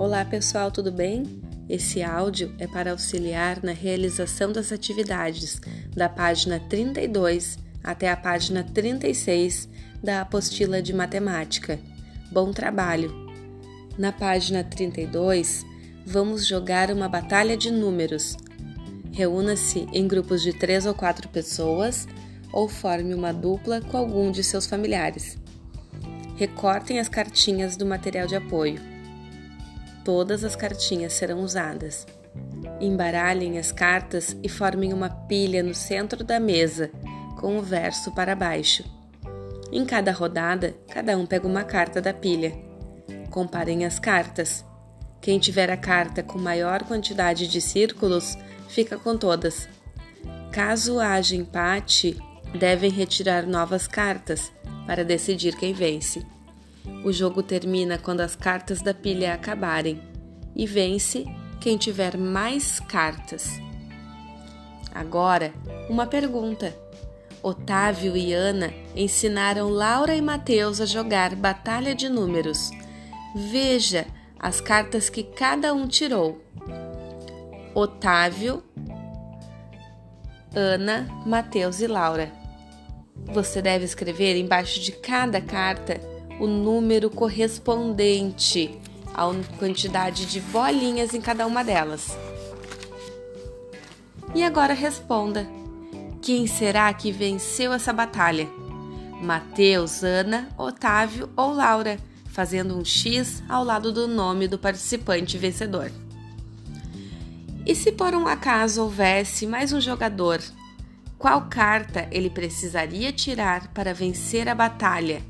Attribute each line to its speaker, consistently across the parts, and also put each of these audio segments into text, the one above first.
Speaker 1: Olá pessoal, tudo bem? Esse áudio é para auxiliar na realização das atividades da página 32 até a página 36 da apostila de matemática. Bom trabalho! Na página 32, vamos jogar uma batalha de números. Reúna-se em grupos de três ou quatro pessoas ou forme uma dupla com algum de seus familiares. Recortem as cartinhas do material de apoio. Todas as cartinhas serão usadas. Embaralhem as cartas e formem uma pilha no centro da mesa, com o verso para baixo. Em cada rodada, cada um pega uma carta da pilha. Comparem as cartas. Quem tiver a carta com maior quantidade de círculos fica com todas. Caso haja empate, devem retirar novas cartas para decidir quem vence. O jogo termina quando as cartas da pilha acabarem e vence quem tiver mais cartas. Agora, uma pergunta. Otávio e Ana ensinaram Laura e Mateus a jogar Batalha de Números. Veja as cartas que cada um tirou. Otávio, Ana, Mateus e Laura. Você deve escrever embaixo de cada carta o número correspondente à quantidade de bolinhas em cada uma delas. E agora responda: quem será que venceu essa batalha? Mateus, Ana, Otávio ou Laura, fazendo um X ao lado do nome do participante vencedor. E se por um acaso houvesse mais um jogador qual carta ele precisaria tirar para vencer a batalha?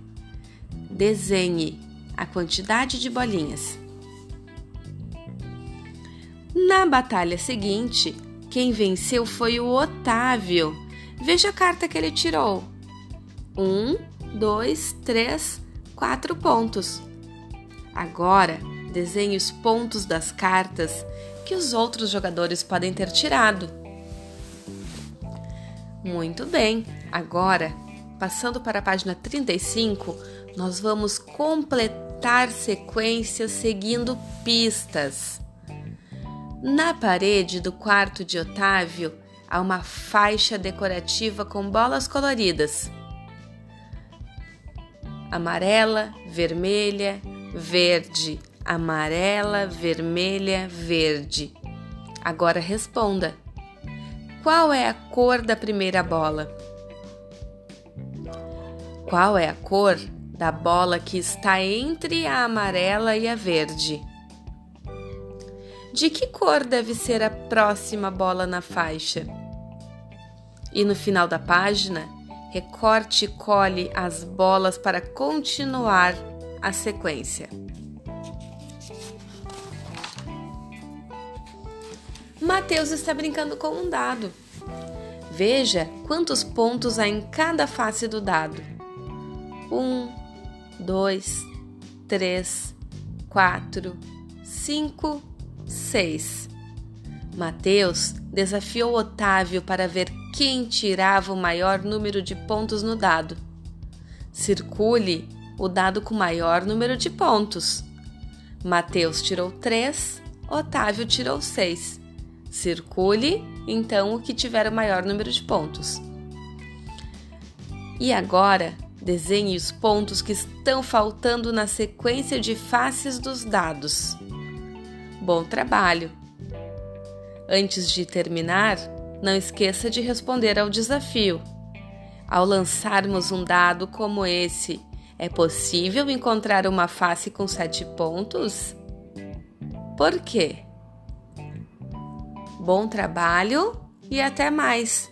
Speaker 1: Desenhe a quantidade de bolinhas. Na batalha seguinte, quem venceu foi o Otávio. Veja a carta que ele tirou. Um, dois, três, quatro pontos. Agora, desenhe os pontos das cartas que os outros jogadores podem ter tirado. Muito bem, agora, passando para a página 35, nós vamos completar sequências seguindo pistas. Na parede do quarto de Otávio há uma faixa decorativa com bolas coloridas. Amarela, vermelha, verde, amarela, vermelha, verde. Agora responda. Qual é a cor da primeira bola? Qual é a cor da bola que está entre a amarela e a verde? De que cor deve ser a próxima bola na faixa? E no final da página, recorte e cole as bolas para continuar a sequência. Mateus está brincando com um dado. Veja quantos pontos há em cada face do dado. Um, dois, três, quatro, cinco, seis. Mateus desafiou Otávio para ver quem tirava o maior número de pontos no dado. Circule o dado com maior número de pontos. Mateus tirou três, Otávio tirou seis. Circule, então, o que tiver o maior número de pontos. E agora, desenhe os pontos que estão faltando na sequência de faces dos dados. Bom trabalho! Antes de terminar, não esqueça de responder ao desafio. Ao lançarmos um dado como esse, é possível encontrar uma face com sete pontos? Por quê? Bom trabalho e até mais!